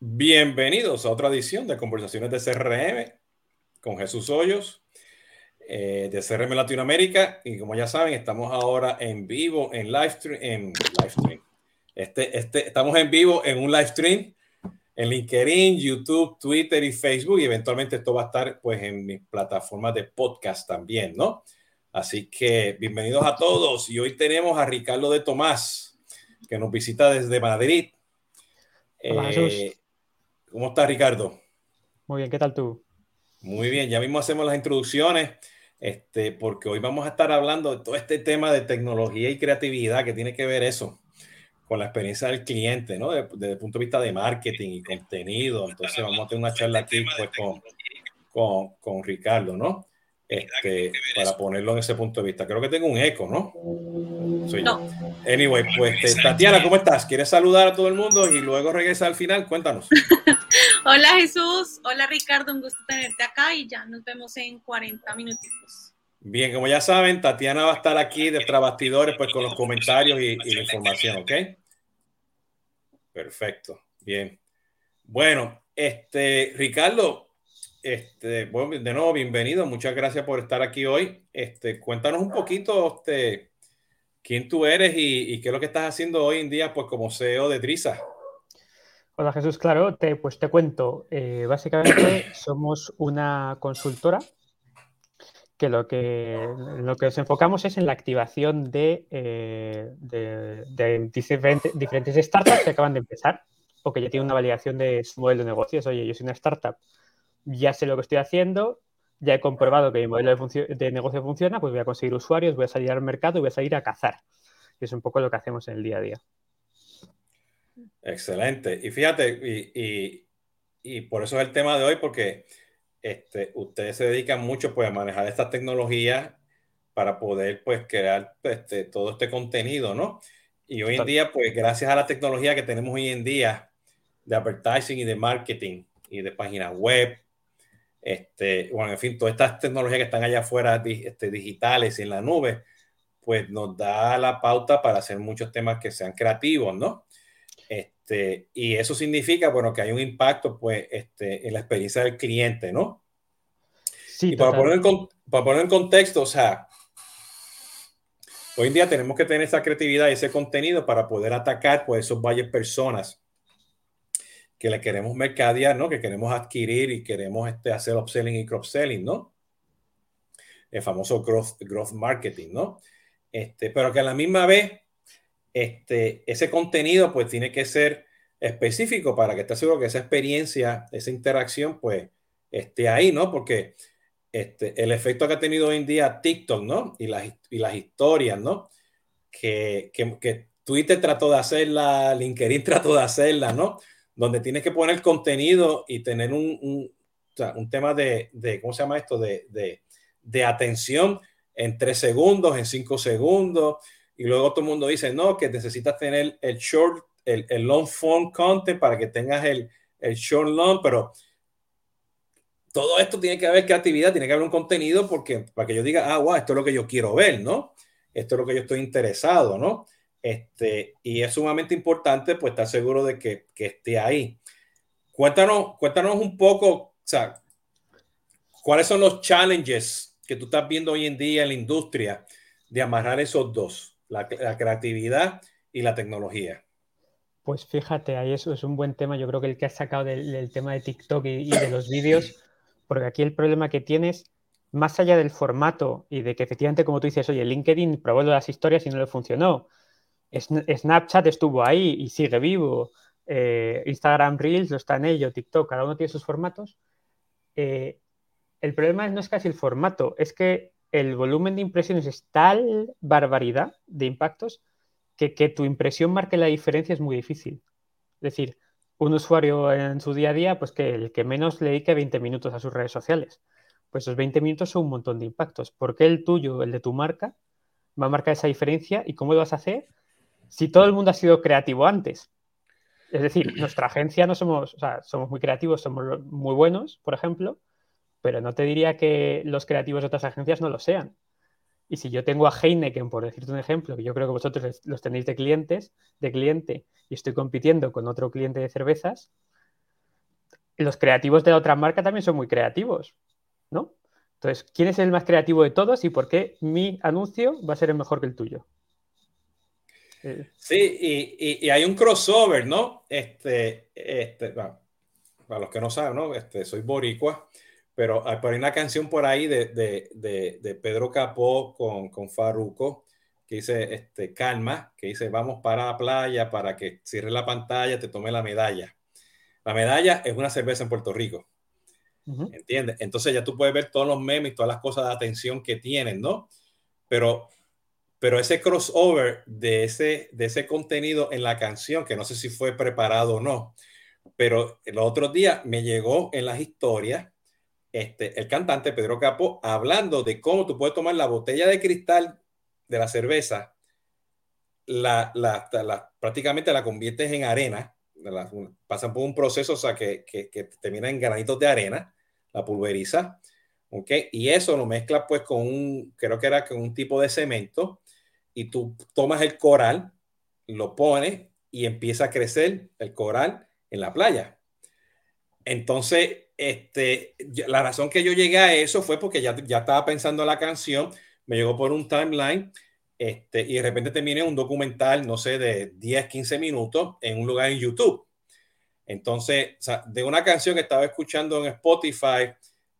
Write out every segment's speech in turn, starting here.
Bienvenidos a otra edición de Conversaciones de CRM con Jesús Hoyos eh, de CRM Latinoamérica. Y como ya saben, estamos ahora en vivo en live stream. En live stream. Este, este, estamos en vivo en un live stream en LinkedIn, YouTube, Twitter y Facebook. Y eventualmente esto va a estar pues en mis plataformas de podcast también, ¿no? Así que bienvenidos a todos. Y hoy tenemos a Ricardo de Tomás, que nos visita desde Madrid. Hola, eh, ¿Cómo estás, Ricardo? Muy bien, ¿qué tal tú? Muy bien, ya mismo hacemos las introducciones, este, porque hoy vamos a estar hablando de todo este tema de tecnología y creatividad que tiene que ver eso con la experiencia del cliente, ¿no? Desde, el punto de vista de marketing y contenido. Entonces vamos a tener una charla aquí pues, con, con, con Ricardo, ¿no? Este, para ponerlo en ese punto de vista. Creo que tengo un eco, ¿no? no. Anyway, pues este, Tatiana, ¿cómo estás? ¿Quieres saludar a todo el mundo y luego regresa al final? Cuéntanos. Hola Jesús, hola Ricardo, un gusto tenerte acá y ya nos vemos en 40 minutitos. Bien, como ya saben, Tatiana va a estar aquí de bastidores pues con los comentarios y, y la información, ¿ok? Perfecto, bien. Bueno, este, Ricardo, este, bueno, de nuevo, bienvenido. Muchas gracias por estar aquí hoy. Este, cuéntanos un poquito este, quién tú eres y, qué es lo que estás haciendo hoy en día pues, como CEO de Drisa. Hola Jesús, claro, te, pues te cuento. Eh, básicamente somos una consultora que lo que lo que nos enfocamos es en la activación de, eh, de, diferentes, diferentes startups que acaban de empezar o que ya tienen una validación de su modelo de negocios. Oye, yo soy una startup ya sé lo que estoy haciendo, ya he comprobado que mi modelo de, negocio funciona, pues voy a conseguir usuarios, voy a salir al mercado y voy a salir a cazar. Y es un poco lo que hacemos en el día a día. Excelente. Y fíjate, y, por eso es el tema de hoy, porque este, ustedes se dedican mucho pues, a manejar estas tecnologías para poder pues, crear este, todo este contenido, ¿no? Y hoy en día, pues gracias a la tecnología que tenemos hoy en día de advertising y de marketing y de páginas web, este, bueno, en fin, todas estas tecnologías que están allá afuera este, digitales y en la nube, pues nos da la pauta para hacer muchos temas que sean creativos, ¿no? Este, y eso significa, bueno, que hay un impacto, pues, este, en la experiencia del cliente, ¿no? Sí, y para poner, en, para poner en contexto, o sea, hoy en día tenemos que tener esa creatividad y ese contenido para poder atacar, pues, esos valles personas que le queremos mercadear, ¿no? Que queremos adquirir y queremos este, hacer upselling y cross-selling, ¿no? El famoso growth, growth marketing, ¿no? Este, pero que a la misma vez, este, ese contenido pues tiene que ser específico para que esté seguro que esa experiencia, esa interacción pues esté ahí, ¿no? Porque este, el efecto que ha tenido hoy en día TikTok, ¿no? Y las, y las historias, ¿no? Que, que, que Twitter trató de hacerla, LinkedIn trató de hacerla, ¿no? Donde tienes que poner contenido y tener un, un, tema de, de, ¿cómo se llama esto? De, de, de, atención en tres segundos, en cinco segundos, y luego todo el mundo dice, no, que necesitas tener el short, el, el long form content para que tengas el, el short long, pero todo esto tiene que haber creatividad, tiene que haber un contenido porque para que yo diga, ah, wow, esto es lo que yo quiero ver, ¿no? Esto es lo que yo estoy interesado, ¿no? Este, y es sumamente importante pues estar seguro de que, que esté ahí. Cuéntanos, cuéntanos un poco, cuáles son los challenges que tú estás viendo hoy en día en la industria de amarrar esos dos, la, creatividad y la tecnología. Pues fíjate, ahí eso es un buen tema. Yo creo que el que has sacado del, tema de TikTok y, y de los vídeos, porque aquí el problema que tienes, más allá del formato y de que efectivamente, como tú dices, oye, LinkedIn probó las historias y no le funcionó. Snapchat estuvo ahí y sigue vivo. Eh, Instagram Reels lo está en ello, TikTok, cada uno tiene sus formatos. Eh, el problema no es casi el formato, es que el volumen de impresiones es tal barbaridad de impactos que que tu impresión marque la diferencia es muy difícil. Es decir, un usuario en su día a día, pues que el que menos le dedique 20 minutos a sus redes sociales. Pues esos 20 minutos son un montón de impactos. ¿Por qué el tuyo, el de tu marca, va a marcar esa diferencia y cómo lo vas a hacer? Si todo el mundo ha sido creativo antes. Es decir, nuestra agencia no somos, o sea, somos muy creativos, somos muy buenos, por ejemplo, pero no te diría que los creativos de otras agencias no lo sean. Y si yo tengo a Heineken, por decirte un ejemplo, que yo creo que vosotros los tenéis de clientes, de cliente, y estoy compitiendo con otro cliente de cervezas, los creativos de la otra marca también son muy creativos, ¿no? Entonces, ¿quién es el más creativo de todos y por qué mi anuncio va a ser el mejor que el tuyo? Sí, y, hay un crossover, ¿no? Este, este, para los que no saben, ¿no? Este, soy boricua, pero hay, una canción por ahí de, de, de, Pedro Capó con, con Farruco que dice, este, calma, que dice, vamos para la playa para que cierre la pantalla, te tome la medalla. La medalla es una cerveza en Puerto Rico. ¿Entiendes? Entonces ya tú puedes ver todos los memes, todas las cosas de atención que tienen, ¿no? Pero, pero ese crossover de ese, de ese contenido en la canción, que no sé si fue preparado o no, pero el otro día me llegó en las historias este, el cantante Pedro Capo hablando de cómo tú puedes tomar la botella de cristal de la cerveza, la, la, prácticamente la conviertes en arena pasan por un proceso, o sea, que, que, que termina en granitos de arena, la pulveriza, ¿ok? Y eso lo mezclas pues con un, creo que era con un tipo de cemento, y tú tomas el coral, lo pones y empieza a crecer el coral en la playa. Entonces, este, la razón que yo llegué a eso fue porque ya, ya estaba pensando la canción, me llegó por un timeline este, y de repente terminé un documental, no sé, de 10, 15 minutos en un lugar en YouTube. Entonces, de una canción que estaba escuchando en Spotify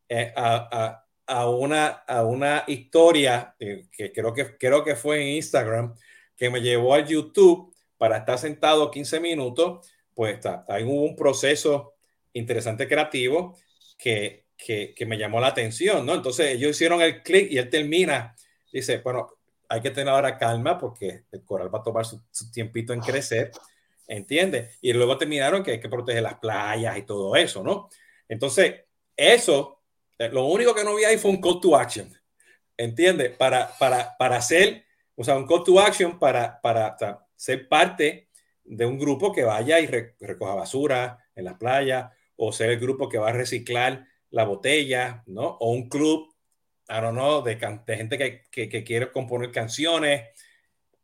eh, a, una, a una historia eh, que, creo que creo que fue en Instagram, que me llevó al YouTube para estar sentado 15 minutos, pues está, hubo un proceso interesante creativo que, que, que, me llamó la atención, ¿no? Entonces ellos hicieron el clic y él termina, dice, bueno, hay que tener ahora calma porque el coral va a tomar su, tiempito en crecer, ¿entiendes? Y luego terminaron que hay que proteger las playas y todo eso, ¿no? Entonces, eso, lo único que no vi ahí fue un call to action, ¿entiendes? Para, para, para hacer, o sea, un call to action para, para ser parte de un grupo que vaya y recoja basura en las playas, o ser el grupo que va a reciclar la botella, ¿no? O un club I don't know, de, gente que, que, que, quiere componer canciones,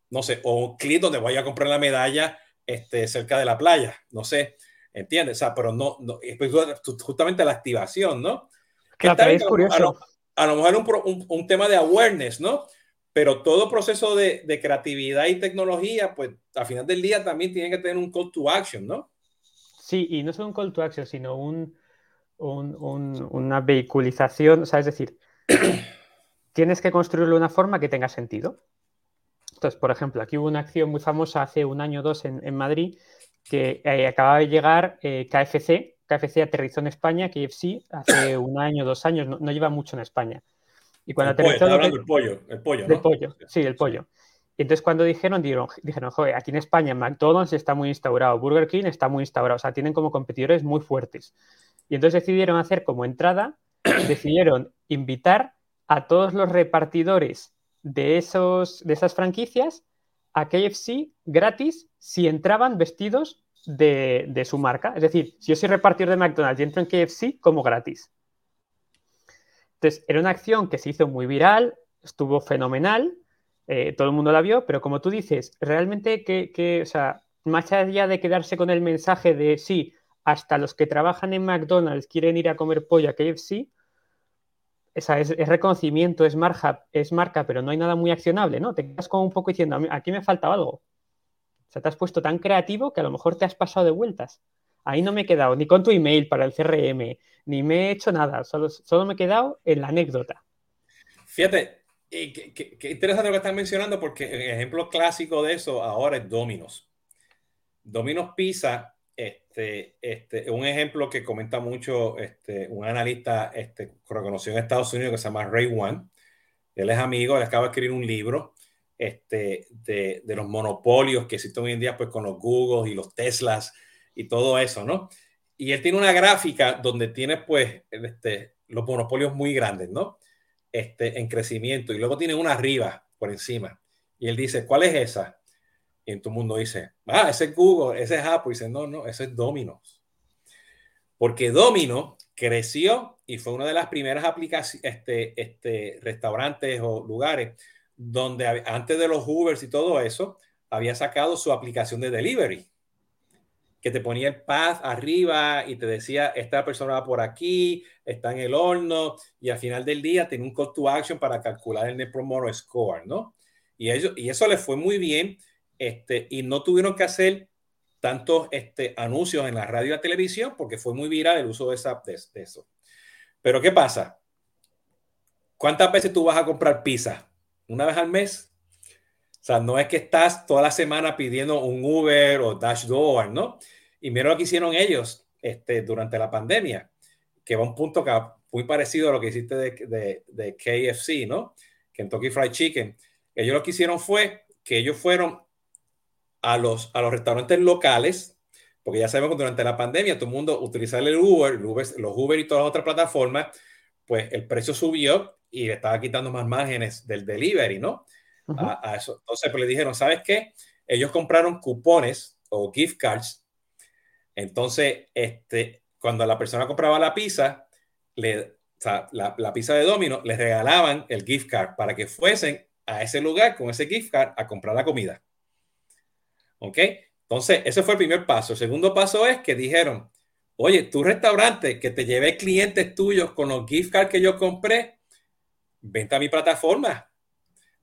no sé, o un clip donde vaya a comprar la medalla este, cerca de la playa, no sé, ¿entiendes? O sea, pero no, no pues, justamente la activación, ¿no? Curioso. A lo, mejor un, un, un, tema de awareness, ¿no? Pero todo proceso de, de, creatividad y tecnología, pues al final del día también tiene que tener un call to action, ¿no? Sí, y no solo un call to action, sino un, un, una vehiculización, o sea, es decir, tienes que construirlo de una forma que tenga sentido. Entonces, por ejemplo, aquí hubo una acción muy famosa hace un año o dos en, Madrid que eh, acababa de llegar eh, KFC. KFC aterrizó en España, KFC, hace un año, dos años, no, lleva mucho en España. Y cuando el aterrizó. Pollo, hablando del pollo, el pollo, ¿no? pollo, sí, el pollo. Y entonces cuando dijeron, dijeron, dijeron, joder, aquí en España McDonald's está muy instaurado, Burger King está muy instaurado, o sea, tienen como competidores muy fuertes. Y entonces decidieron hacer como entrada, decidieron invitar a todos los repartidores de, esos, de esas franquicias a KFC gratis si entraban vestidos de, su marca. Es decir, si yo soy repartidor de McDonald's y entro en KFC, como gratis. Entonces, era una acción que se hizo muy viral, estuvo fenomenal, eh, todo el mundo la vio, pero como tú dices, realmente que, o sea, más allá de quedarse con el mensaje de sí, hasta los que trabajan en McDonald's quieren ir a comer pollo a KFC, esa es, reconocimiento, es marca, es marca, pero no hay nada muy accionable, ¿no? Te quedas como un poco diciendo, aquí me falta algo. Sea, te has puesto tan creativo que a lo mejor te has pasado de vueltas. Ahí no me he quedado ni con tu email para el CRM, ni me he hecho nada, solo, solo me he quedado en la anécdota. Fíjate, qué, interesante lo que estás mencionando, porque el ejemplo clásico de eso ahora es Dominos. Dominos Pizza este, este, un ejemplo que comenta mucho este, un analista este, reconocido en Estados Unidos que se llama Ray One. Él es amigo, él acaba de escribir un libro este, de, los monopolios que existen hoy en día pues, con los Google y los Teslas y todo eso, ¿no? Y él tiene una gráfica donde tiene pues este, los monopolios muy grandes, ¿no? Este, en crecimiento y luego tiene una arriba por encima. Y él dice, ¿cuál es esa? Y todo el mundo dice, ah, ese es Google, ese es Apple. Y dice, no, no, ese es Domino's. Porque Domino creció y fue una de las primeras aplicaciones, este, este, restaurantes o lugares donde antes de los Ubers y todo eso, había sacado su aplicación de delivery, que te ponía el path arriba y te decía, esta persona va por aquí, está en el horno, y al final del día tiene un call to action para calcular el Net Promoter Score, ¿no? Y, ellos, y eso les fue muy bien, este, y no tuvieron que hacer tantos este, anuncios en la radio y la televisión porque fue muy viral el uso de, esa, de, eso. Pero ¿qué pasa? ¿Cuántas veces tú vas a comprar pizza? ¿Una vez al mes? O sea, no es que estás toda la semana pidiendo un Uber o Dash Door, ¿no? Y mira lo que hicieron ellos este, durante la pandemia, que va a un punto que, muy parecido a lo que hiciste de, de, de KFC, ¿no? Kentucky Fried Chicken. Ellos lo que hicieron fue que ellos fueron a los, a los restaurantes locales, porque ya sabemos que durante la pandemia todo el mundo utilizaba el Uber, los Uber y todas las otras plataformas, pues el precio subió y le estaba quitando más márgenes del delivery, ¿no? a, eso. Entonces, pues le dijeron, ¿sabes qué? Ellos compraron cupones o gift cards entonces, este, cuando la persona compraba la pizza, le, la, la, pizza de Domino, les regalaban el gift card para que fuesen a ese lugar con ese gift card a comprar la comida. ¿Ok? Entonces, ese fue el primer paso. El segundo paso es que dijeron, oye, tu restaurante que te llevé clientes tuyos con los gift cards que yo compré, vente a mi plataforma.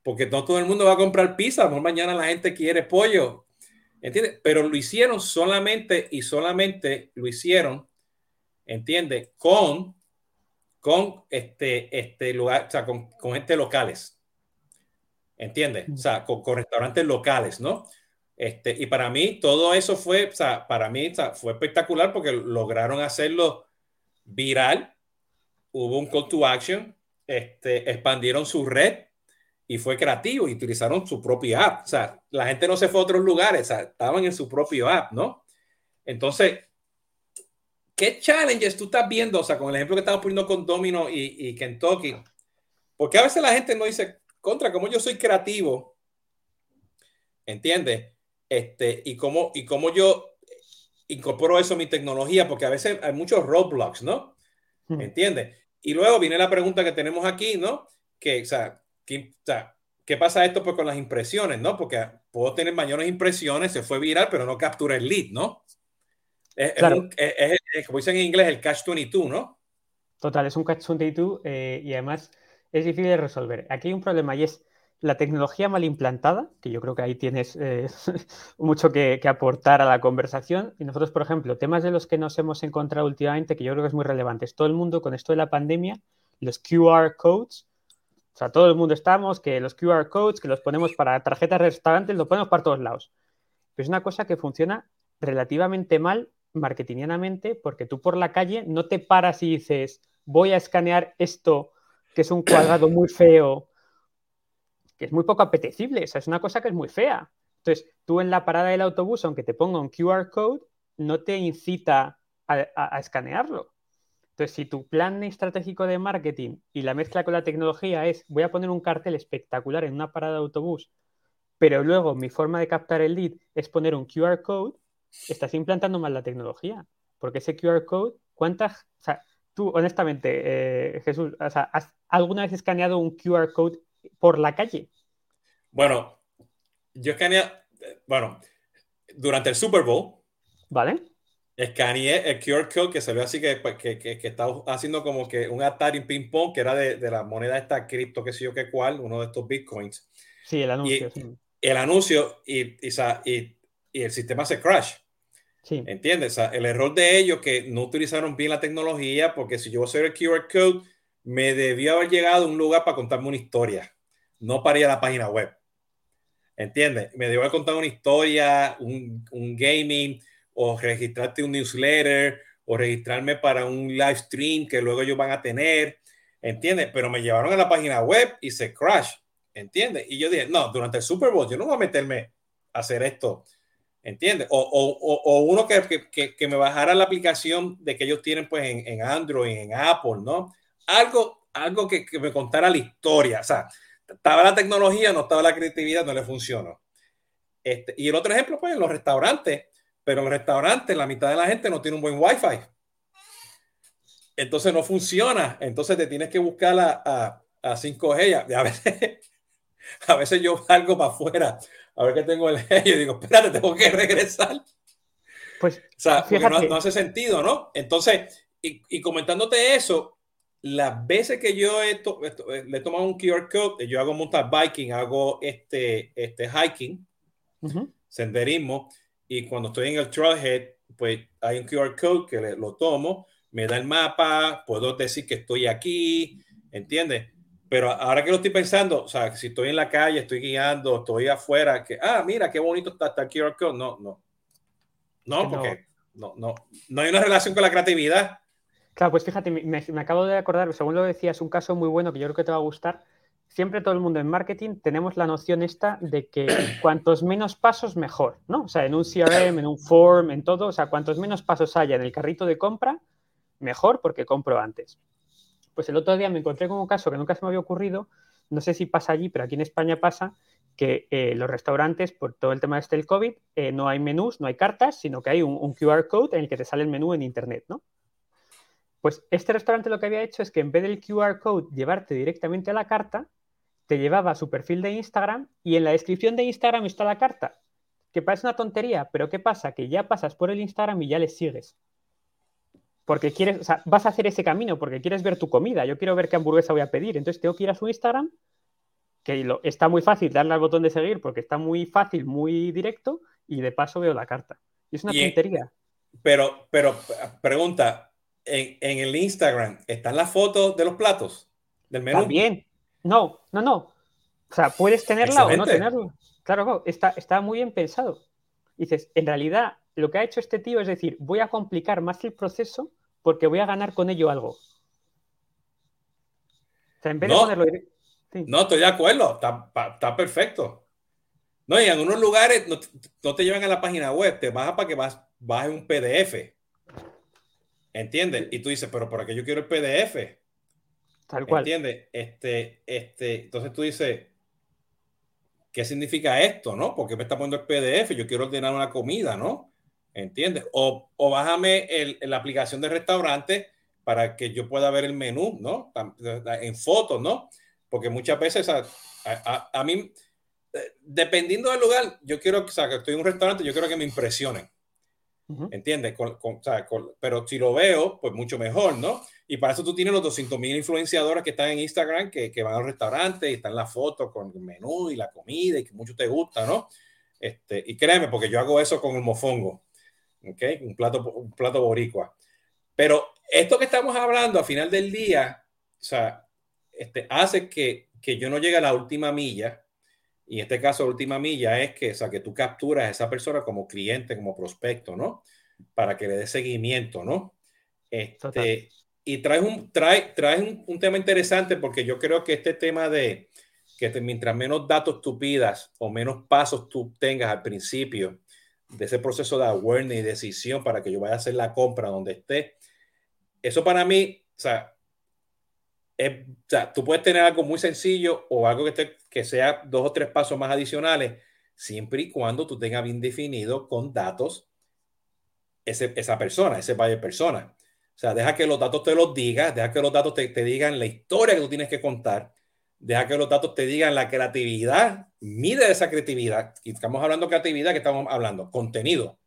Porque no todo el mundo va a comprar pizza. A mañana la gente quiere pollo ¿Entiendes? Pero lo hicieron solamente y solamente lo hicieron, ¿entiendes? Con, con este, este lugar, o sea, con, con gente locales. ¿Entiendes? O sea, con, restaurantes locales, ¿no? Este, y para mí todo eso fue, o sea, para mí fue espectacular porque lograron hacerlo viral. Hubo un call to action, este, expandieron su red y fue creativo y utilizaron su propia app. O sea, la gente no se fue a otros lugares, o sea, estaban en su propio app, ¿no? Entonces, ¿qué challenges tú estás viendo? O sea, con el ejemplo que estamos poniendo con Domino y, y Kentucky. Porque a veces la gente no dice, contra, como yo soy creativo, ¿entiendes? Este, y cómo, y cómo yo incorporo eso a mi tecnología, porque a veces hay muchos roadblocks, ¿no? Hmm. ¿Entiendes? Y luego viene la pregunta que tenemos aquí, ¿no? Que, o sea, ¿qué, ¿qué pasa esto pues con las impresiones, no? Porque puedo tener mayores impresiones, se fue viral, pero no captura el lead, ¿no? Es, claro. es, es, como dicen en inglés, el catch 22, ¿no? Total, es un catch 22 eh, y además es difícil de resolver. Aquí hay un problema y es la tecnología mal implantada, que yo creo que ahí tienes eh, mucho que, aportar a la conversación. Y nosotros, por ejemplo, temas de los que nos hemos encontrado últimamente, que yo creo que es muy relevante, es todo el mundo con esto de la pandemia, los QR codes, o sea, todo el mundo estamos, que los QR codes, que los ponemos para tarjetas de restaurantes, los ponemos para todos lados. Pero es una cosa que funciona relativamente mal marketingianamente porque tú por la calle no te paras y dices, voy a escanear esto, que es un cuadrado muy feo, es muy poco apetecible, o sea, es una cosa que es muy fea. Entonces, tú en la parada del autobús, aunque te ponga un QR code, no te incita a, escanearlo. Entonces, si tu plan estratégico de marketing y la mezcla con la tecnología es voy a poner un cartel espectacular en una parada de autobús, pero luego mi forma de captar el lead es poner un QR code, estás implantando mal la tecnología. Porque ese QR code, ¿cuántas? O sea, tú, honestamente, eh, Jesús, ¿has alguna vez escaneado un QR code por la calle? Bueno, yo escaneé, bueno, durante el Super Bowl. ¿Vale? escaneé el QR code que salió así que, pues, que, que, que estaba haciendo como que un Atari ping pong que era de, de la moneda esta cripto, que sé yo qué cuál, uno de estos bitcoins. Sí, el anuncio. Y, El anuncio y, y, y, el sistema se crash. Sí. ¿Entiendes? O sea, el error de ellos que no utilizaron bien la tecnología, porque si yo hacer el QR code, me debió haber llegado a un lugar para contarme una historia, no para ir a la página web. ¿Entiendes? Me debió haber contado una historia, un, un gaming, o registrarte un newsletter o registrarme para un live stream que luego ellos van a tener, ¿entiendes? Pero me llevaron a la página web y se crash, ¿entiendes? Y yo dije, no, durante el Super Bowl yo no voy a meterme a hacer esto, ¿entiendes? O, o, o uno que, que, que, me bajara la aplicación de que ellos tienen pues en, en Android, en Apple, ¿no? Algo, algo que, que, me contara la historia, o sea, estaba la tecnología, no estaba la creatividad, no le funcionó. Este, y el otro ejemplo, pues en los restaurantes, pero en el restaurante la mitad de la gente no tiene un buen wifi. Entonces no funciona. Entonces te tienes que buscar a, a, a 5G. A veces, a veces yo salgo para afuera a ver que tengo el G y digo, espérate, tengo que regresar. Pues, o sea, porque no, hace sentido, ¿no? Entonces, y, comentándote eso, las veces que yo he le he tomado un QR code, yo hago mountain biking, hago este, este hiking, senderismo, y cuando estoy en el trailhead, pues hay un QR code que lo tomo, me da el mapa, puedo decir que estoy aquí, ¿entiendes? Pero ahora que lo estoy pensando, o sea, si estoy en la calle, estoy guiando, estoy afuera, que, ah, mira, qué bonito está, está el QR code, no, no, no, porque no, no, no hay una relación con la creatividad. Claro, pues fíjate, me, acabo de acordar, según lo decías, un caso muy bueno que yo creo que te va a gustar. Siempre todo el mundo en marketing tenemos la noción esta de que cuantos menos pasos mejor, ¿no? O sea, en un CRM, en un form, en todo, o sea, cuantos menos pasos haya en el carrito de compra, mejor porque compro antes. Pues el otro día me encontré con un caso que nunca se me había ocurrido, no sé si pasa allí, pero aquí en España pasa, que eh, los restaurantes, por todo el tema este del COVID, eh, no hay menús, no hay cartas, sino que hay un, QR code en el que te sale el menú en Internet, ¿no? Pues este restaurante lo que había hecho es que en vez del QR code llevarte directamente a la carta, te llevaba a su perfil de Instagram y en la descripción de Instagram está la carta. Que parece una tontería, pero ¿qué pasa? Que ya pasas por el Instagram y ya le sigues. Porque quieres, o sea, vas a hacer ese camino porque quieres ver tu comida. Yo quiero ver qué hamburguesa voy a pedir. Entonces tengo que ir a su Instagram que está muy fácil darle al botón de seguir porque está muy fácil, muy directo y de paso veo la carta. Y es una tontería. Pero, pero, pregunta, ¿en, el Instagram están las fotos de los platos del menú? También. No, no, no. O sea, puedes tenerla o no tenerla. Claro, está, está muy bien pensado. Dices, en realidad, lo que ha hecho este tío es decir, voy a complicar más el proceso porque voy a ganar con ello algo. O sea, en vez de ponerlo no, estoy de acuerdo, está, perfecto. No, y en algunos lugares no, te llevan a la página web, te baja para que vas, bajes un PDF. ¿Entiendes? Y tú dices, pero ¿para qué yo quiero el PDF? Tal cual. ¿Entiendes? Este, este, entonces tú dices, ¿qué significa esto? ¿No? Porque me está poniendo el PDF, yo quiero ordenar una comida, ¿no? ¿Entiendes? O, o bájame la aplicación de restaurante para que yo pueda ver el menú, ¿no? En fotos, ¿no? porque muchas veces a, mí, eh, dependiendo del lugar, yo quiero, o sea, que estoy en un restaurante, yo quiero que me impresionen. ¿Entiendes? pero si lo veo, pues mucho mejor, ¿no? Y para eso tú tienes los 200 mil influenciadores que están en Instagram, que, que van al restaurante y están las fotos con el menú y la comida y que mucho te gusta, ¿no? Este, y créeme, porque yo hago eso con el mofongo, ¿ok? Un plato, un plato boricua. Pero esto que estamos hablando, a final del día, o sea, este, hace que, que yo no llegue a la última milla. Y en este caso, la última milla es que, o sea, que tú capturas a esa persona como cliente, como prospecto, ¿no? Para que le dé seguimiento, ¿no? Este, y traes, un, trae, traes un, tema interesante porque yo creo que este tema de que mientras menos datos tú pidas o menos pasos tú tengas al principio de ese proceso de awareness y decisión para que yo vaya a hacer la compra donde esté, eso para mí, o sea, o sea, tú puedes tener algo muy sencillo o algo que, que sea dos o tres pasos más adicionales, siempre y cuando tú tengas bien definido con datos ese, esa persona, ese valle persona. O sea, deja que los datos te los digan, deja que los datos te, te, digan la historia que tú tienes que contar, deja que los datos te digan la creatividad, mide esa creatividad. Y estamos hablando de creatividad, que estamos hablando? Contenido.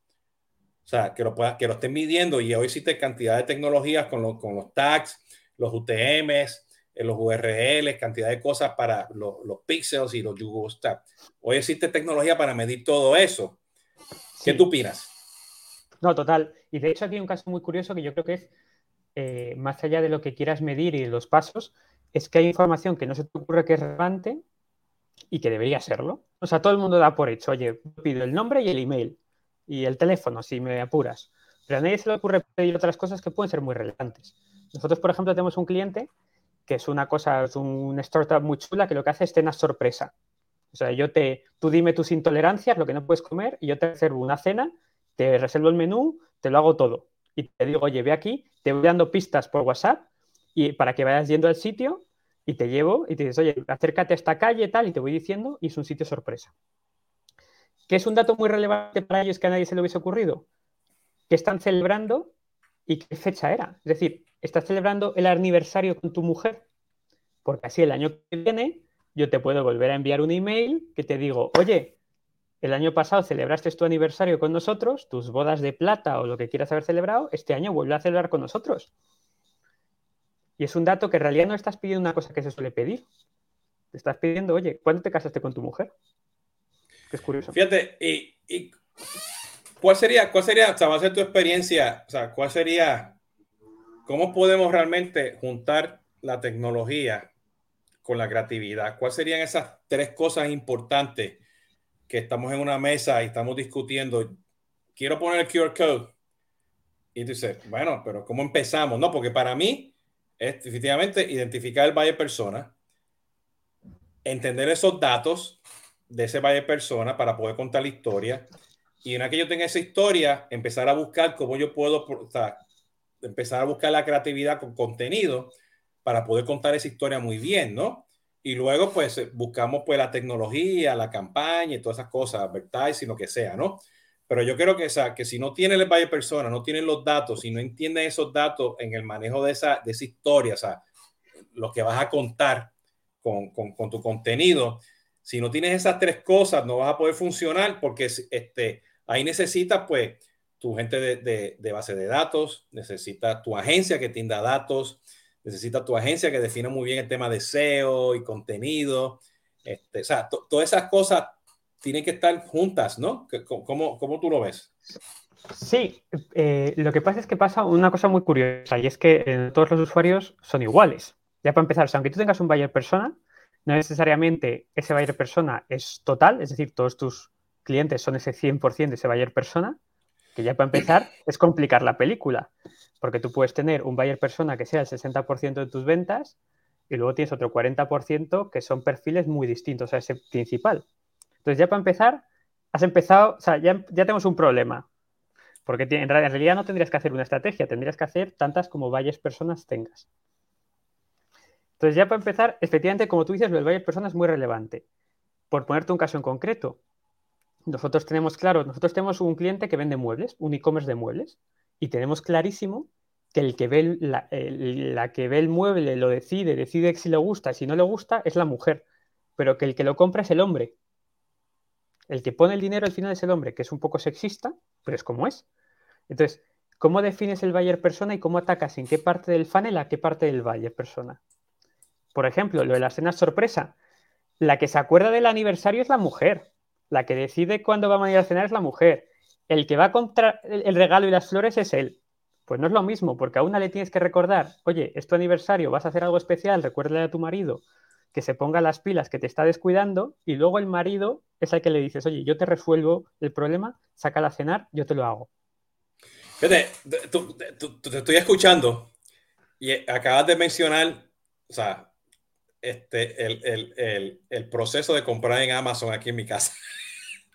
O sea, que lo, puedas, que lo estén midiendo y hoy existe cantidad de tecnologías con, con los tags, los UTMs, en los URLs, cantidad de cosas para los, los píxeles y los Google Hoy existe tecnología para medir todo eso. ¿Qué tú opinas? No, total. Y de hecho aquí hay un caso muy curioso que yo creo que es, eh, más allá de lo que quieras medir y los pasos, es que hay información que no se te ocurre que es relevante y que debería serlo. O sea, todo el mundo da por hecho, oye, pido el nombre y el email y el teléfono si me apuras. Pero a nadie se le ocurre pedir otras cosas que pueden ser muy relevantes. Nosotros, por ejemplo, tenemos un cliente que es una cosa, es un startup muy chula que lo que hace es cenas sorpresa. O sea, yo te, tú dime tus intolerancias, lo que no puedes comer, y yo te reservo una cena, te reservo el menú, te lo hago todo. Y te digo, oye, ve aquí, te voy dando pistas por WhatsApp y para que vayas yendo al sitio y te llevo y te dices, oye, acércate a esta calle, tal, y te voy diciendo, y es un sitio sorpresa. ¿Qué es un dato muy relevante para ellos que a nadie se le hubiese ocurrido? Que están celebrando y qué fecha era. Es decir, estás celebrando el aniversario con tu mujer, porque así el año que viene yo te puedo volver a enviar un email que te digo, oye, el año pasado celebraste tu aniversario con nosotros, tus bodas de plata o lo que quieras haber celebrado, este año vuelve a celebrar con nosotros. Y es un dato que en realidad no estás pidiendo una cosa que se suele pedir. Te estás pidiendo, oye, ¿cuándo te casaste con tu mujer? Que es curioso. Fíjate, y, ¿cuál sería, cuál sería, o sea, va a ser tu experiencia, o sea, cuál sería, cómo podemos realmente juntar la tecnología con la creatividad? ¿Cuáles serían esas tres cosas importantes que estamos en una mesa y estamos discutiendo? Quiero poner el QR code. Y tú dices, bueno, pero ¿cómo empezamos? No, porque para mí es definitivamente identificar el valle persona, entender esos datos de ese valle persona para poder contar la historia. Y una que yo tenga esa historia, empezar a buscar cómo yo puedo, o sea, empezar a buscar la creatividad con contenido para poder contar esa historia muy bien, ¿no? Y luego, pues, buscamos, pues, la tecnología, la campaña y todas esas cosas, advertising, lo que sea, ¿no? Pero yo creo que, o que si no tiene el valle persona, no tienen los datos, si no entienden esos datos en el manejo de esa, de esa historia, o sea, lo que vas a contar con, con, con tu contenido, si no tienes esas tres cosas, no vas a poder funcionar porque este, ahí necesitas, pues, tu gente de, de, base de datos, necesitas tu agencia que tienda datos, necesita tu agencia que defina muy bien el tema de SEO y contenido. Este, o sea, todas esas cosas tienen que estar juntas, ¿no? ¿Cómo, cómo tú lo ves? Sí, eh, lo que pasa es que pasa una cosa muy curiosa y es que todos los usuarios son iguales. Ya para empezar, aunque tú tengas un buyer persona, no necesariamente ese buyer persona es total, es decir, todos tus clientes son ese 100% de ese buyer persona, que ya para empezar es complicar la película. Porque tú puedes tener un buyer persona que sea el 60% de tus ventas y luego tienes otro 40% que son perfiles muy distintos a ese principal. Entonces, ya para empezar, has empezado, o sea, ya, tenemos un problema. Porque en realidad no tendrías que hacer una estrategia, tendrías que hacer tantas como buyers personas tengas. Entonces, ya para empezar, efectivamente, como tú dices, lo del buyer persona es muy relevante. Por ponerte un caso en concreto, nosotros tenemos claro, nosotros tenemos un cliente que vende muebles, un e-commerce de muebles y tenemos clarísimo que el que ve la, que ve el mueble lo decide, decide si le gusta, si no le gusta, es la mujer, pero que el que lo compra es el hombre. El que pone el dinero al final es el hombre, que es un poco sexista, pero es como es. Entonces, ¿cómo defines el buyer persona y cómo atacas en qué parte del funnel a qué parte del buyer persona? Por ejemplo, lo de la cena sorpresa. La que se acuerda del aniversario es la mujer. La que decide cuándo va a ir a cenar es la mujer el que va a comprar el regalo y las flores es él. Pues no es lo mismo, porque a una le tienes que recordar, oye, es tu aniversario, vas a hacer algo especial, recuérdale a tu marido que se ponga las pilas, que te está descuidando, y luego el marido es al que le dices, oye, yo te resuelvo el problema, sácala a cenar, yo te lo hago. Fíjate, te estoy escuchando y acabas de mencionar, o sea, este, el, proceso de comprar en Amazon aquí en mi casa.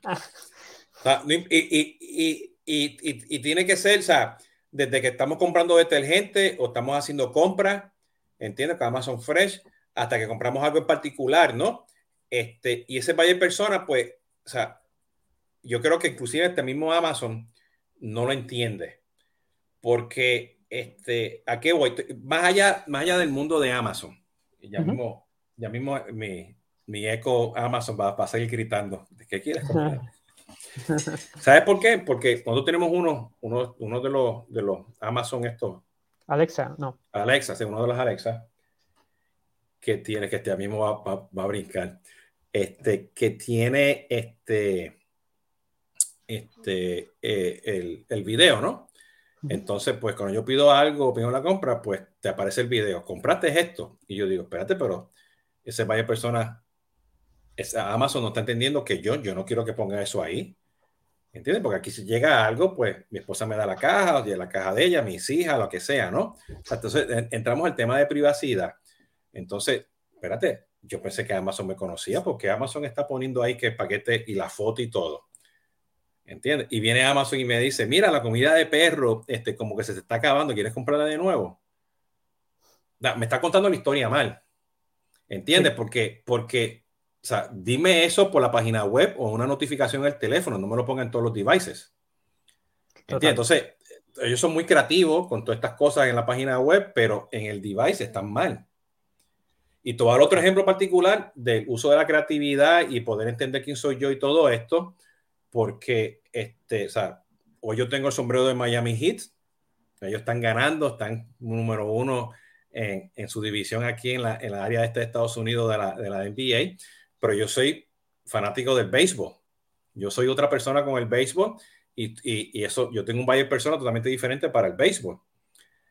Ah. Y, y, tiene que ser, o sea, desde que estamos comprando detergente o estamos haciendo compras, entiendes, que Amazon Fresh, hasta que compramos algo en particular, ¿no? Este, y ese valle persona, pues, o sea, yo creo que inclusive este mismo Amazon no lo entiende. Porque, este, ¿a qué voy? Más allá, más allá del mundo de Amazon, ya mismo, ya mismo mi, mi eco Amazon va, a seguir gritando, ¿de qué quieres comprar? ¿Sabes por qué? Porque nosotros tenemos uno, uno, uno de, los, de los Amazon estos. Alexa, no. Alexa, sí, uno de los Alexa, que tiene, que este mismo va, va, a brincar, este, que tiene este, este, eh, el, el, video, ¿no? Entonces, pues cuando yo pido algo, pido la compra, pues te aparece el video. Compraste esto. Y yo digo, espérate, pero ese vaya Amazon no está entendiendo que yo, yo no quiero que ponga eso ahí. ¿Entiendes? Porque aquí si llega algo, pues mi esposa me da la caja, o la caja de ella, mis hijas, lo que sea, ¿no? entonces entramos al tema de privacidad. Entonces, espérate, yo pensé que Amazon me conocía porque Amazon está poniendo ahí que el paquete y la foto y todo. ¿Entiendes? Y viene Amazon y me dice, mira, la comida de perro, este, como que se te está acabando, ¿quieres comprarla de nuevo? me está contando la historia mal. ¿Entiendes? Porque, porque o sea, dime eso por la página web o una notificación en el teléfono, no me lo pongan en todos los devices. Entonces, ellos son muy creativos con todas estas cosas en la página web, pero en el device están mal. Y tomar otro ejemplo particular del uso de la creatividad y poder entender quién soy yo y todo esto, porque este, o sea, hoy yo tengo el sombrero de Miami Heat, ellos están ganando, están número uno en, en su división aquí en la, en la, área este de Estados Unidos de la, de la NBA, pero yo soy fanático del béisbol. Yo soy otra persona con el béisbol y, y, y eso, yo tengo un valle de persona totalmente diferente para el béisbol.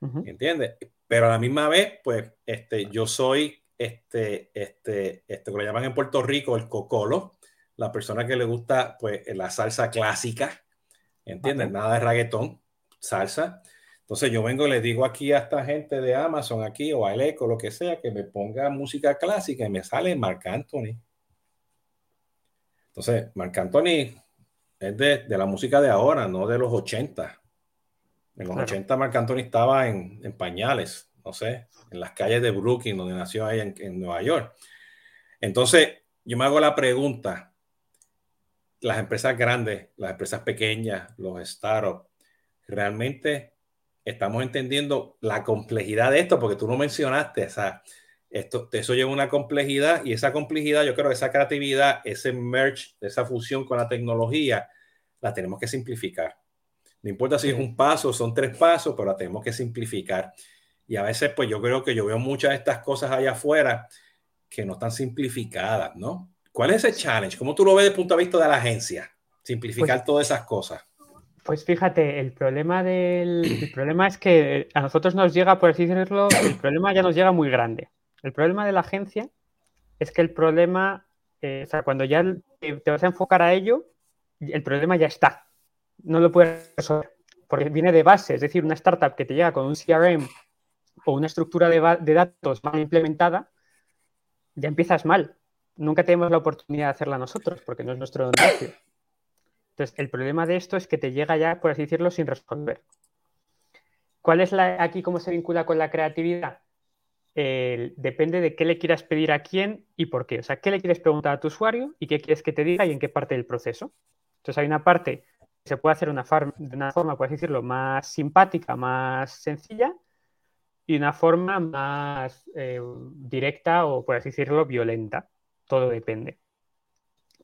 Uh -huh. ¿Entiendes? Pero a la misma vez, pues, este, yo soy, este, este, este, lo llaman en Puerto Rico el cocolo, la persona que le gusta, pues, la salsa clásica, ¿entiendes? Uh -huh. Nada de reggaetón, salsa. Entonces yo vengo y le digo aquí a esta gente de Amazon aquí o a Eco, lo que sea, que me ponga música clásica y me sale Marc Anthony. Entonces, Marc Anthony es de, de, la música de ahora, no de los 80. En los claro. 80 Marc Anthony estaba en, en, pañales, no sé, en las calles de Brooklyn, donde nació ahí en, en Nueva York. Entonces, yo me hago la pregunta, las empresas grandes, las empresas pequeñas, los startups, realmente estamos entendiendo la complejidad de esto, porque tú no mencionaste, o sea, esto, eso lleva una complejidad y esa complejidad, yo creo, esa creatividad, ese merge, esa fusión con la tecnología, la tenemos que simplificar. No importa si es un paso, son tres pasos, pero la tenemos que simplificar. Y a veces, pues yo creo que yo veo muchas de estas cosas allá afuera que no están simplificadas, ¿no? ¿Cuál es ese challenge? ¿Cómo tú lo ves desde el punto de vista de la agencia? Simplificar pues, todas esas cosas. Pues fíjate, el problema del el problema es que a nosotros nos llega, por así decirlo, el problema ya nos llega muy grande. El problema de la agencia es que el problema, eh, o sea, cuando ya te vas a enfocar a ello, el problema ya está. No lo puedes resolver. Porque viene de base, es decir, una startup que te llega con un CRM o una estructura de, de datos mal implementada, ya empiezas mal. Nunca tenemos la oportunidad de hacerla nosotros porque no es nuestro negocio. Entonces, el problema de esto es que te llega ya, por así decirlo, sin resolver. ¿Cuál es la, aquí cómo se vincula con la creatividad? Depende de qué le quieras pedir a quién y por qué. O sea, qué le quieres preguntar a tu usuario y qué quieres que te diga y en qué parte del proceso. Entonces, hay una parte que se puede hacer una de una forma, por así decirlo, más simpática, más sencilla y una forma más eh, directa o, por así decirlo, violenta. Todo depende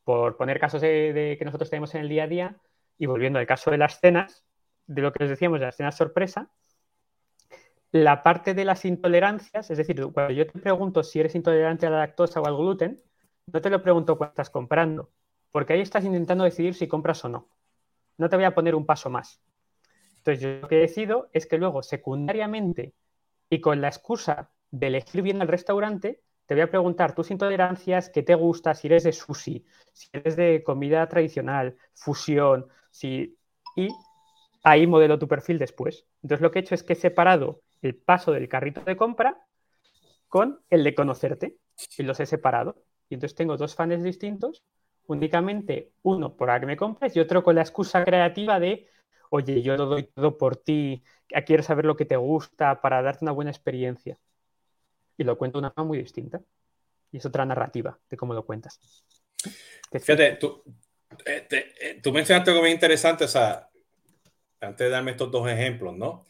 por poner casos de, de, que nosotros tenemos en el día a día y volviendo al caso de las cenas, de lo que les decíamos de las cenas sorpresa, la parte de las intolerancias, es decir, cuando yo te pregunto si eres intolerante a la lactosa o al gluten, no te lo pregunto cuando estás comprando, porque ahí estás intentando decidir si compras o no. No te voy a poner un paso más. Entonces, yo lo que decido es que luego, secundariamente, y con la excusa de elegir bien el restaurante, te voy a preguntar tus intolerancias, qué te gusta, si eres de sushi, si eres de comida tradicional, fusión, si... y ahí modelo tu perfil después. Entonces lo que he hecho es que he separado el paso del carrito de compra con el de conocerte y los he separado. Y entonces tengo dos fans distintos, únicamente uno por que me compres y otro con la excusa creativa de, oye, yo lo doy todo por ti, quiero saber lo que te gusta para darte una buena experiencia y lo cuento de una forma muy distinta. Y es otra narrativa de cómo lo cuentas. Fíjate, tú, eh, te, eh, tú mencionaste algo muy interesante, o sea, antes de darme estos dos ejemplos, ¿no?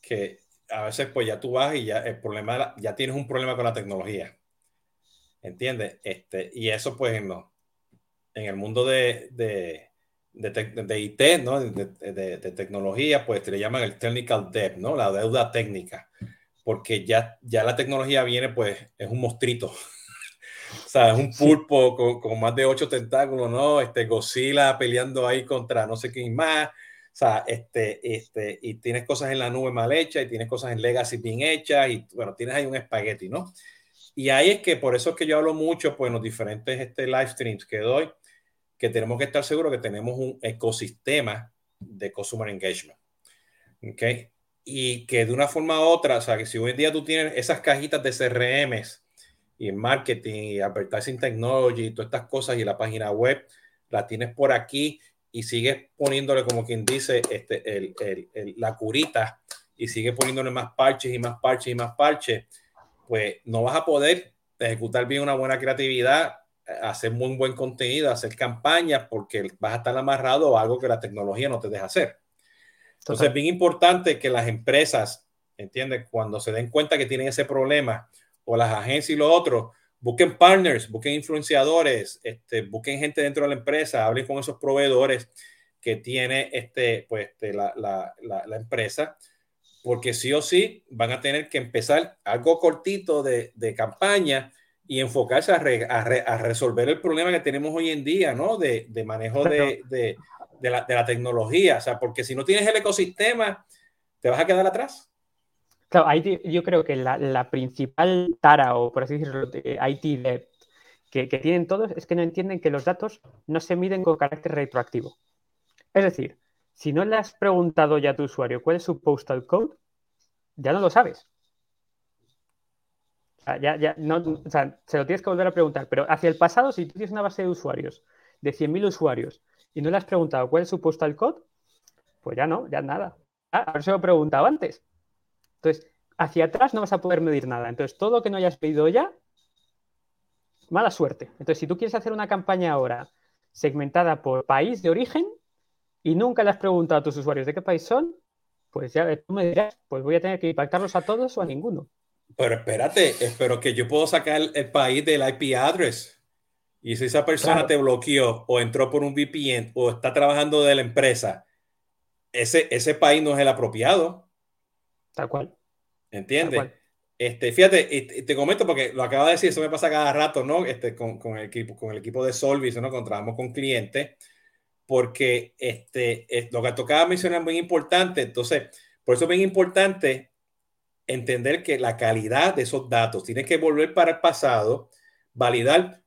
Que a veces pues ya tú vas y ya el problema, ya tienes un problema con la tecnología. ¿Entiendes? Este, y eso pues no. En el mundo de, de, de, de IT, ¿no? De, de, tecnología, pues te le llaman el technical debt, ¿no? La deuda técnica porque ya, ya la tecnología viene, pues, es un mostrito. o sea, es un pulpo con, con, más de ocho tentáculos, ¿no? Este Godzilla peleando ahí contra no sé quién más. Sea, este, este, y tienes cosas en la nube mal hechas y tienes cosas en Legacy bien hechas y, bueno, tienes ahí un espagueti, ¿no? Y ahí es que por eso es que yo hablo mucho, pues, en los diferentes este, live streams que doy, que tenemos que estar seguros que tenemos un ecosistema de consumer engagement. ¿Ok? y que de una forma u otra, o sea, que si hoy en día tú tienes esas cajitas de CRMs y marketing y advertising technology y todas estas cosas y la página web, la tienes por aquí y sigues poniéndole como quien dice este, el, el, el, la curita y sigues poniéndole más parches y más parches y más parches, pues no vas a poder ejecutar bien una buena creatividad, hacer muy buen contenido, hacer campañas, porque vas a estar amarrado a algo que la tecnología no te deja hacer. Entonces, es bien importante que las empresas, ¿entiendes? Cuando se den cuenta que tienen ese problema, o las agencias y los otros, busquen partners, busquen influenciadores, este, busquen gente dentro de la empresa, hablen con esos proveedores que tiene este, pues, este, la, la, la, empresa, porque sí o sí van a tener que empezar algo cortito de, de campaña y enfocarse a, a, resolver el problema que tenemos hoy en día, ¿no? De, de manejo de, de, la, de, la, tecnología, o sea, porque si no tienes el ecosistema, te vas a quedar atrás. Yo creo que la, principal tara, o por así decirlo, de IT que, tienen todos es que no entienden que los datos no se miden con carácter retroactivo. Es decir, si no le has preguntado ya a tu usuario cuál es su postal code, ya no lo sabes ya, ya, no, o sea, se lo tienes que volver a preguntar, pero hacia el pasado, si tú tienes una base de usuarios de 100.000 usuarios y no le has preguntado cuál es su postal code, pues ya no, ya nada. Ah, ver se lo preguntado antes. Entonces, hacia atrás no vas a poder medir nada. Entonces, todo lo que no hayas pedido ya, mala suerte. Entonces, si tú quieres hacer una campaña ahora segmentada por país de origen y nunca le has preguntado a tus usuarios de qué país son, pues ya tú me dirás, pues voy a tener que impactarlos a todos o a ninguno. Pero espérate, espero que yo puedo sacar el país del IP address. Y si esa persona te bloqueó o entró por un VPN o está trabajando de la empresa, ese, ese país no es el apropiado. Tal cual. ¿Entiendes? Este, fíjate, y, te comento porque lo acaba de decir, eso me pasa cada rato, ¿no? Este, con, con el equipo, con el equipo de Solvis, ¿no? Cuando trabajamos con clientes, porque este, lo que tocaba mencionar es muy importante. Entonces, por eso es bien importante entender que la calidad de esos datos, tiene que volver para el pasado, validar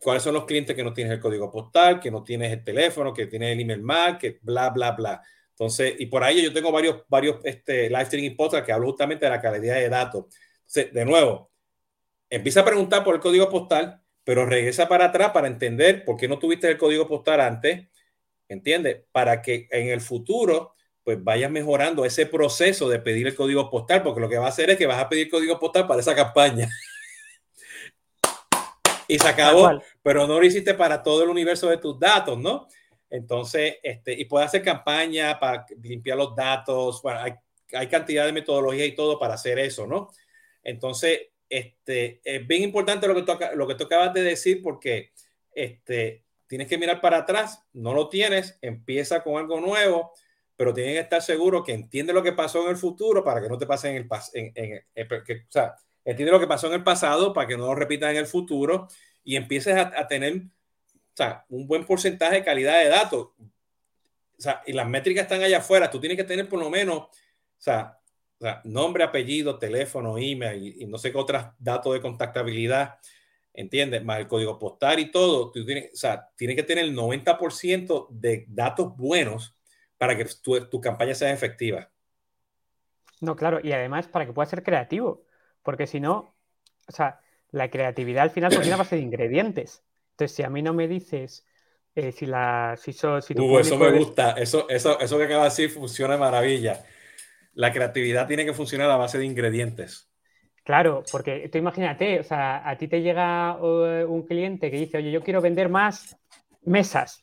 cuáles son los clientes que no tienes el código postal, que no tienes el teléfono, que tienes el email mal, que bla, bla, bla. Entonces, y por ahí yo tengo varios, varios este, live streaming podcast que hablo justamente de la calidad de datos. Entonces, de nuevo, empieza a preguntar por el código postal, pero regresa para atrás para entender por qué no tuviste el código postal antes, ¿entiendes? Para que en el futuro pues vayas mejorando ese proceso de pedir el código postal, porque lo que va a hacer es que vas a pedir código postal para esa campaña. y se acabó, pero no lo hiciste para todo el universo de tus datos, ¿no? Entonces, este, y puedes hacer campaña para limpiar los datos, hay, hay, cantidad de metodología y todo para hacer eso, ¿no? Entonces, este, es bien importante lo que, toca, lo que tú acabas de decir porque este, tienes que mirar para atrás, no lo tienes, empieza con algo nuevo, pero tienen que estar seguros que entiende lo que pasó en el futuro para que no te pase en el pasado. o sea, entiende lo que pasó en el pasado para que no lo repitas en el futuro y empieces a, tener o sea, un buen porcentaje de calidad de datos. O sea, y las métricas están allá afuera. Tú tienes que tener por lo menos, o sea, nombre, apellido, teléfono, email y, no sé qué otros datos de contactabilidad, ¿entiendes? Más el código postal y todo. Tú tienes, o sea, tienes que tener el 90% de datos buenos para que tu, campaña sea efectiva. No, claro, y además para que pueda ser creativo, porque si no, o sea, la creatividad al final funciona a base de ingredientes. Entonces, si a mí no me dices eh, si la si, so, si uh, eso me gusta, eso, eso, eso que acaba de decir funciona de maravilla. La creatividad tiene que funcionar a base de ingredientes. Claro, porque tú imagínate, o sea, a ti te llega uh, un cliente que dice, oye, yo quiero vender más mesas.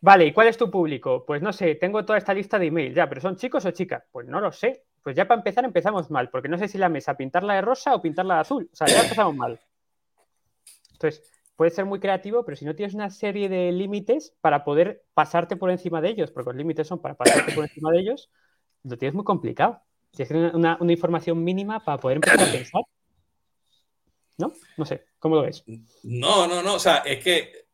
Vale, ¿y cuál es tu público? Pues no sé, tengo toda esta lista de email, ya, pero ¿son chicos o chicas? Pues no lo sé. Pues ya para empezar empezamos mal, porque no sé si la mesa pintarla de rosa o pintarla de azul. O sea, ya empezamos mal. Entonces, puede ser muy creativo, pero si no tienes una serie de límites para poder pasarte por encima de ellos, porque los límites son para pasarte por encima de ellos, lo tienes muy complicado. Tienes que tener una, información mínima para poder empezar a pensar. ¿No? No sé, ¿cómo lo ves? No, no, no. O sea, es que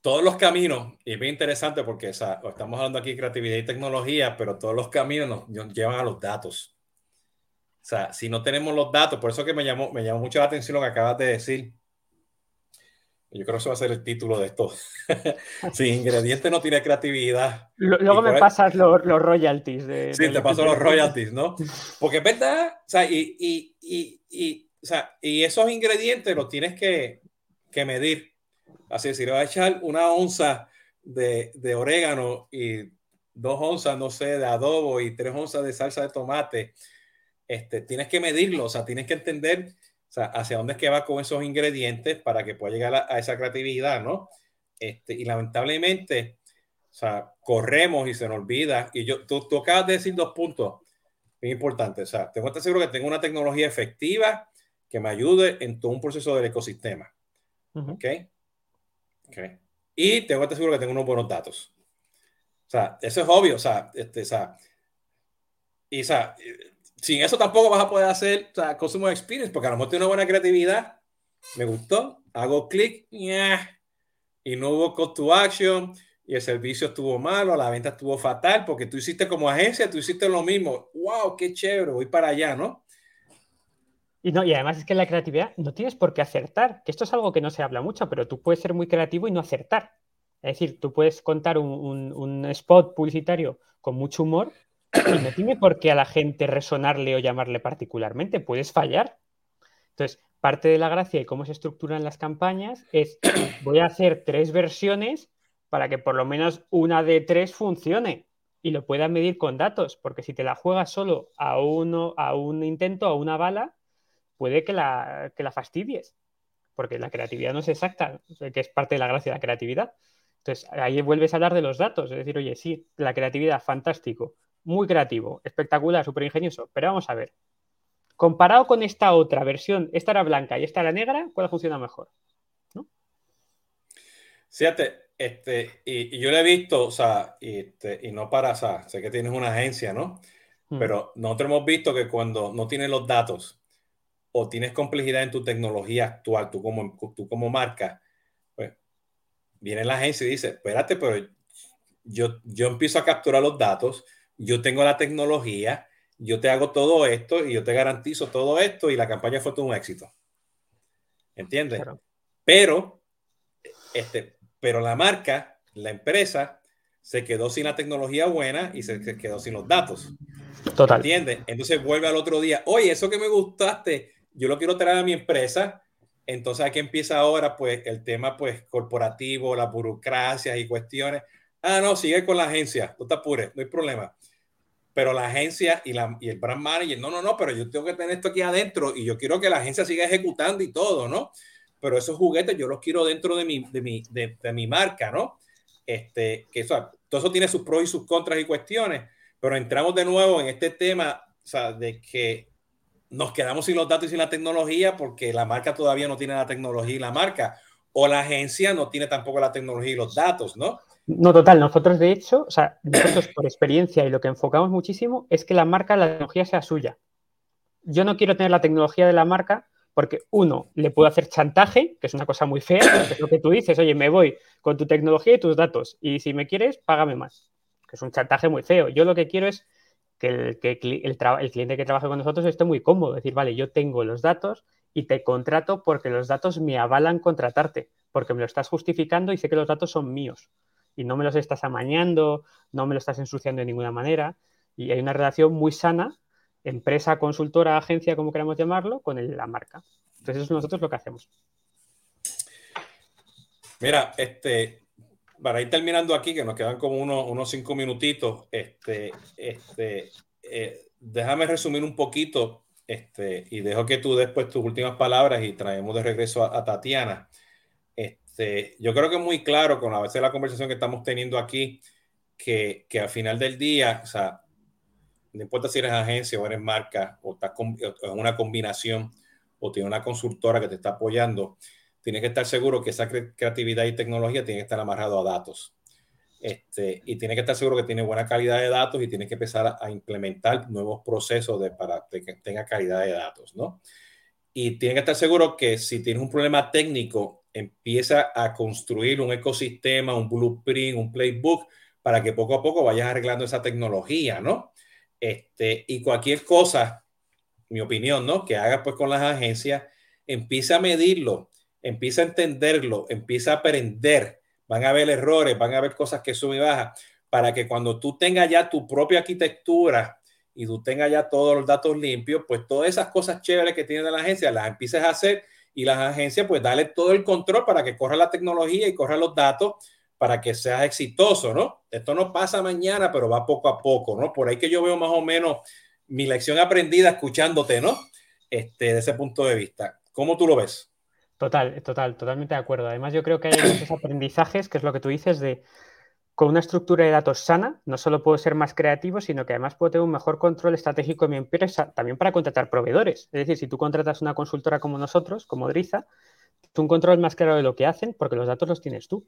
todos los caminos, y es bien interesante porque estamos hablando aquí de creatividad y tecnología, pero todos los caminos nos, llevan a los datos. O sea, si no tenemos los datos, por eso que me llamó, me llamó mucho la atención lo que acabas de decir. Yo creo que eso va a ser el título de esto. Sin ingredientes no tiene creatividad. Luego me pasas los, royalties. De, sí, te paso los royalties, ¿no? Porque es verdad, o sea, y, y, y, y, o sea, y esos ingredientes los tienes que, que medir. Así es, si le va a echar una onza de, de, orégano y dos onzas, no sé, de adobo y tres onzas de salsa de tomate, este, tienes que medirlo, o sea, tienes que entender sea, hacia dónde es que va con esos ingredientes para que pueda llegar a, esa creatividad, ¿no? Este, y lamentablemente, o sea, corremos y se nos olvida. Y yo, tú, tú acabas de decir dos puntos muy importantes. O sea, tengo que estar seguro que tengo una tecnología efectiva que me ayude en todo un proceso del ecosistema. ¿Ok? Ok. Y tengo que estar seguro que tengo unos buenos datos. O sea, eso es obvio. O sea, este, o sea, y o sea, sin eso tampoco vas a poder hacer o sea, Customer Experience, porque a lo mejor tiene una buena creatividad, me gustó, hago clic, y no hubo call to action, y el servicio estuvo malo, la venta estuvo fatal, porque tú hiciste como agencia, tú hiciste lo mismo. ¡Wow! ¡Qué chévere! Voy para allá, ¿no? Y, no, y además es que la creatividad no tienes por qué acertar, que esto es algo que no se habla mucho, pero tú puedes ser muy creativo y no acertar. Es decir, tú puedes contar un, un spot publicitario con mucho humor no tiene por qué a la gente resonarle o llamarle particularmente, puedes fallar. Entonces, parte de la gracia y cómo se estructuran las campañas es, voy a hacer tres versiones para que por lo menos una de tres funcione y lo puedas medir con datos, porque si te la juegas solo a, uno, a un intento, a una bala, puede que la, que la fastidies, porque la creatividad no es exacta, que es parte de la gracia de la creatividad. Entonces, ahí vuelves a hablar de los datos, es decir, oye, sí, la creatividad, fantástico, muy creativo, espectacular, súper ingenioso, pero vamos a ver, comparado con esta otra versión, esta era blanca y esta era negra, ¿cuál funciona mejor? ¿No? Fíjate, este, y, yo lo he visto, o sea, y, este, y no para, o sea, sé que tienes una agencia, ¿no? Hmm. Pero nosotros hemos visto que cuando no tienes los datos o tienes complejidad en tu tecnología actual, tú como, tú como marca, pues viene la agencia y dice, espérate, pero yo, yo empiezo a capturar los datos, yo tengo la tecnología, yo te hago todo esto y yo te garantizo todo esto y la campaña fue todo un éxito. ¿Entiendes? Pero, este, pero la marca, la empresa, se quedó sin la tecnología buena y se quedó sin los datos. Total. ¿Entiendes? Entonces vuelve al otro día, oye, eso que me gustaste, yo lo quiero traer a mi empresa. Entonces aquí empieza ahora pues el tema pues corporativo, la burocracia y cuestiones. Ah, no, sigue con la agencia, no te apures, no hay problema. Pero la agencia y, el brand manager, no, no, no, pero yo tengo que tener esto aquí adentro y yo quiero que la agencia siga ejecutando y todo, ¿no? pero esos juguetes yo los quiero dentro de mi, de mi, marca, ¿no? Este, que eso, todo eso tiene sus pros y sus contras y cuestiones, pero entramos de nuevo en este tema, o de que nos quedamos sin los datos y sin la tecnología porque la marca todavía no tiene la tecnología y la marca, o la agencia no tiene tampoco la tecnología y los datos, ¿no? No, total, nosotros de hecho, o sea, nosotros por experiencia y lo que enfocamos muchísimo es que la marca, la tecnología sea suya. Yo no quiero tener la tecnología de la marca porque uno, le puedo hacer chantaje, que es una cosa muy fea, que es lo que tú dices, oye, me voy con tu tecnología y tus datos, y si me quieres, págame más, que es un chantaje muy feo. Yo lo que quiero es que el, que el, cliente que trabaja con nosotros esté muy cómodo, decir, vale, yo tengo los datos y te contrato porque los datos me avalan contratarte, porque me lo estás justificando y sé que los datos son míos y no me los estás amañando, no me lo estás ensuciando de ninguna manera y hay una relación muy sana empresa, consultora, agencia, como queramos llamarlo, con la marca. Entonces, eso es nosotros lo que hacemos. Mira, este, para ir terminando aquí, que nos quedan como unos, cinco minutitos, este, este, eh, déjame resumir un poquito este, y dejo que tú después tus últimas palabras y traemos de regreso a, Tatiana. Este, yo creo que es muy claro con a veces la conversación que estamos teniendo aquí, que, que al final del día, o sea, no importa si eres agencia o eres marca o estás en una combinación o tienes una consultora que te está apoyando, tienes que estar seguro que esa creatividad y tecnología tiene que estar amarrado a datos. Este, y tiene que estar seguro que tiene buena calidad de datos y tiene que empezar a, implementar nuevos procesos de, para que tenga calidad de datos, ¿no? Y tiene que estar seguro que si tienes un problema técnico, empieza a construir un ecosistema, un blueprint, un playbook, para que poco a poco vayas arreglando esa tecnología, ¿no? Este, y cualquier cosa, mi opinión, ¿no? Que haga pues con las agencias, empieza a medirlo, empieza a entenderlo, empieza a aprender. Van a haber errores, van a haber cosas que suben y bajan, para que cuando tú tengas ya tu propia arquitectura y tú tengas ya todos los datos limpios, pues todas esas cosas chéveres que tiene la agencia las empieces a hacer y las agencias pues dale todo el control para que corra la tecnología y corra los datos para que seas exitoso, ¿no? Esto no pasa mañana, pero va poco a poco, ¿no? Por ahí que yo veo más o menos mi lección aprendida escuchándote, ¿no? Este, de ese punto de vista. ¿Cómo tú lo ves? Total, total, totalmente de acuerdo. Además, yo creo que hay muchos aprendizajes, que es lo que tú dices, de con una estructura de datos sana, no solo puedo ser más creativo, sino que además puedo tener un mejor control estratégico de mi empresa, también para contratar proveedores. Es decir, si tú contratas una consultora como nosotros, como Driza, tú un control más claro de lo que hacen porque los datos los tienes tú.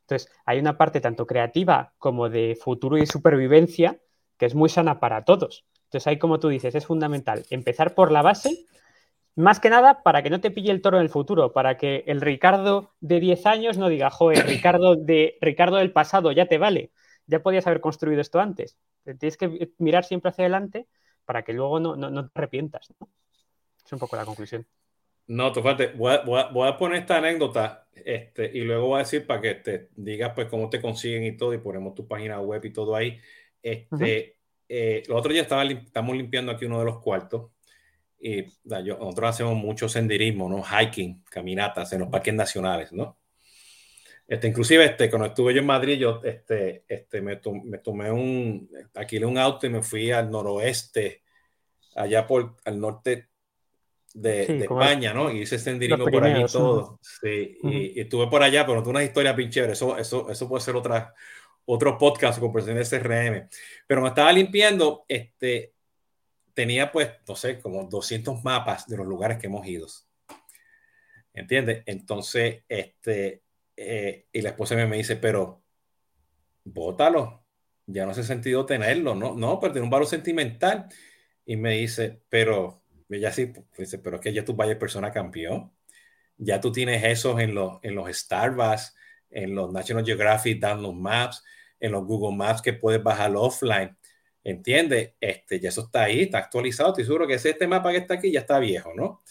Entonces, hay una parte tanto creativa como de futuro y supervivencia que es muy sana para todos. Entonces, ahí como tú dices, es fundamental empezar por la base más que nada para que no te pille el toro en el futuro, para que el Ricardo de 10 años no diga, joder, Ricardo, de, Ricardo del pasado ya te vale, ya podías haber construido esto antes. Tienes que mirar siempre hacia adelante para que luego no, no, te arrepientas. Es un poco la conclusión. No, tú fíjate, voy a, poner esta anécdota este, y luego voy a decir para que te digas pues cómo te consiguen y todo y ponemos tu página web y todo ahí. Este, eh, los otros días estaba, estamos limpiando aquí uno de los cuartos y nosotros hacemos mucho senderismo, ¿no? Hiking, caminatas en los parques nacionales, ¿no? Este, inclusive, este, cuando estuve yo en Madrid, yo este, este, me, me tomé un, alquilé un auto y me fui al noroeste, allá por, al norte de, de España, ¿no? Y hice senderismo por allí todo. Sí, y, estuve por allá, pero no tuve una historia bien chévere. Eso, eso, eso puede ser otra, otro podcast con de CRM. Pero me estaba limpiando, este, tenía pues, no sé, como 200 mapas de los lugares que hemos ido. ¿Entiendes? Entonces, este, eh, y la esposa me dice, pero bótalo, ya no hace sentido tenerlo, no, no, pero tiene un valor sentimental. Y me dice, pero, ella sí, pues, dice, pero es que ya tú vayas persona campeón. Ya tú tienes esos en los, en los Starbucks, en los National Geographic Download Maps, en los Google Maps que puedes bajar offline. ¿Entiendes? Este, ya eso está ahí, está actualizado. Estoy seguro que este mapa que está aquí ya está viejo, ¿no?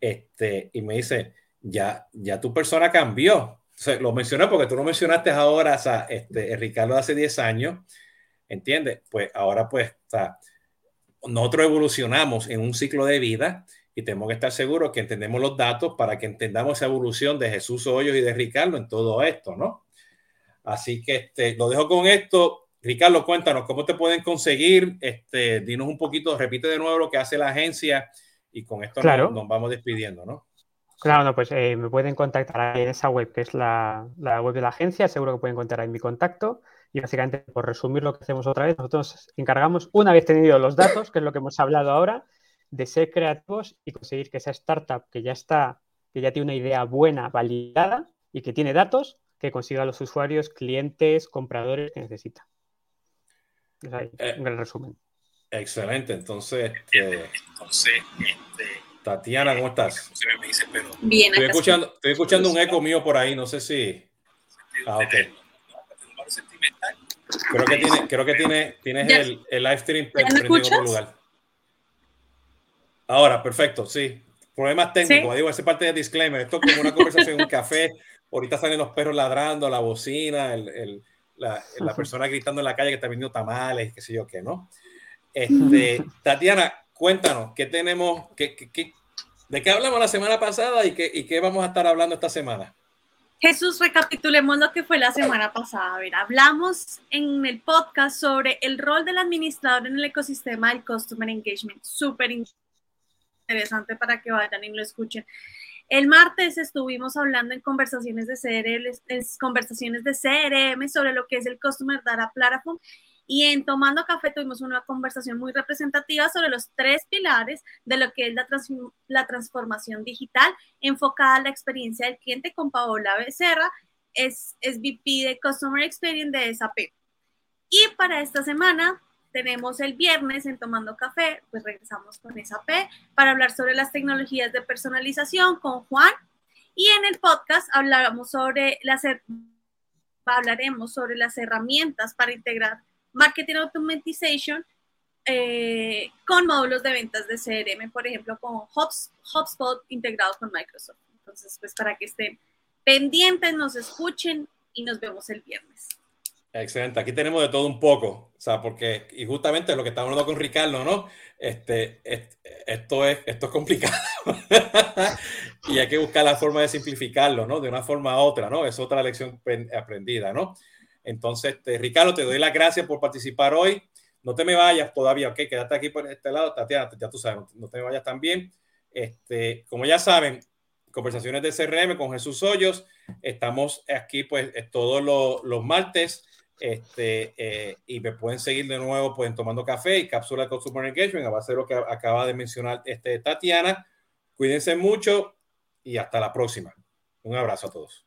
Este, y me dice, ya, ya tu persona cambió. lo mencioné porque tú lo mencionaste ahora, o sea, este, Ricardo hace 10 años, ¿entiendes? Pues ahora, pues, sea, nosotros evolucionamos en un ciclo de vida y tenemos que estar seguros que entendemos los datos para que entendamos esa evolución de Jesús Hoyos y de Ricardo en todo esto, ¿no? Así que este, lo dejo con esto Ricardo, cuéntanos cómo te pueden conseguir. Este, dinos un poquito, repite de nuevo lo que hace la agencia y con esto nos, vamos despidiendo, ¿no? Claro, no, pues eh, me pueden contactar en esa web que es la, web de la agencia, seguro que pueden encontrar ahí mi contacto. Y básicamente, por resumir lo que hacemos otra vez, nosotros nos encargamos, una vez tenido los datos, que es lo que hemos hablado ahora, de ser creativos y conseguir que esa startup que ya está, que ya tiene una idea buena, validada y que tiene datos, que consiga los usuarios, clientes, compradores que necesita. Eh, un gran resumen. Excelente, entonces, este, Tatiana, ¿cómo estás? Bien, estoy escuchando, estoy escuchando un eco mío por ahí, no sé si. Ah, ok. Creo que, tiene, creo que tiene, tienes el, el, live stream prendido en otro lugar. Ahora, perfecto, sí. Problemas técnicos, digo, esa parte de disclaimer. Esto es como una conversación en un café. Ahorita salen los perros ladrando, la bocina, el, el la, persona gritando en la calle que está vendiendo tamales, qué sé yo qué, ¿no? Este, Tatiana, cuéntanos, ¿qué tenemos, qué, qué, de qué hablamos la semana pasada y qué, y qué vamos a estar hablando esta semana? Jesús, recapitulemos lo que fue la semana pasada. A ver, hablamos en el podcast sobre el rol del administrador en el ecosistema del Customer Engagement. Súper interesante para que vayan y lo escuchen. El martes estuvimos hablando en conversaciones de CRM, conversaciones de CRM sobre lo que es el Customer Data Platform y en Tomando Café tuvimos una conversación muy representativa sobre los tres pilares de lo que es la, la transformación digital enfocada a la experiencia del cliente con Paola Becerra, es, es VP de Customer Experience de SAP. Y para esta semana tenemos el viernes en Tomando Café, pues regresamos con SAP para hablar sobre las tecnologías de personalización con Juan. Y en el podcast hablamos sobre las, hablaremos sobre las herramientas para integrar Marketing Automation eh, con módulos de ventas de CRM, por ejemplo, con HubSpot integrados con Microsoft. Entonces, pues para que estén pendientes, nos escuchen y nos vemos el viernes. Excelente, aquí tenemos de todo un poco, o sea, porque, y justamente lo que estamos hablando con Ricardo, ¿no? Este, esto, es, esto es complicado y hay que buscar la forma de simplificarlo, ¿no? De una forma a otra, ¿no? Es otra lección aprendida, ¿no? Entonces, este, Ricardo, te doy las gracias por participar hoy. No te me vayas todavía, ok, quédate aquí por este lado, Tatiana, ya tú sabes, no te me vayas también. Este, como ya saben, conversaciones de CRM con Jesús Hoyos, estamos aquí pues todos los, los martes Este, eh, y me pueden seguir de nuevo pues, Tomando Café y Cápsula de Consumer Engagement, a base de lo que acaba de mencionar este, Tatiana. Cuídense mucho y hasta la próxima. Un abrazo a todos.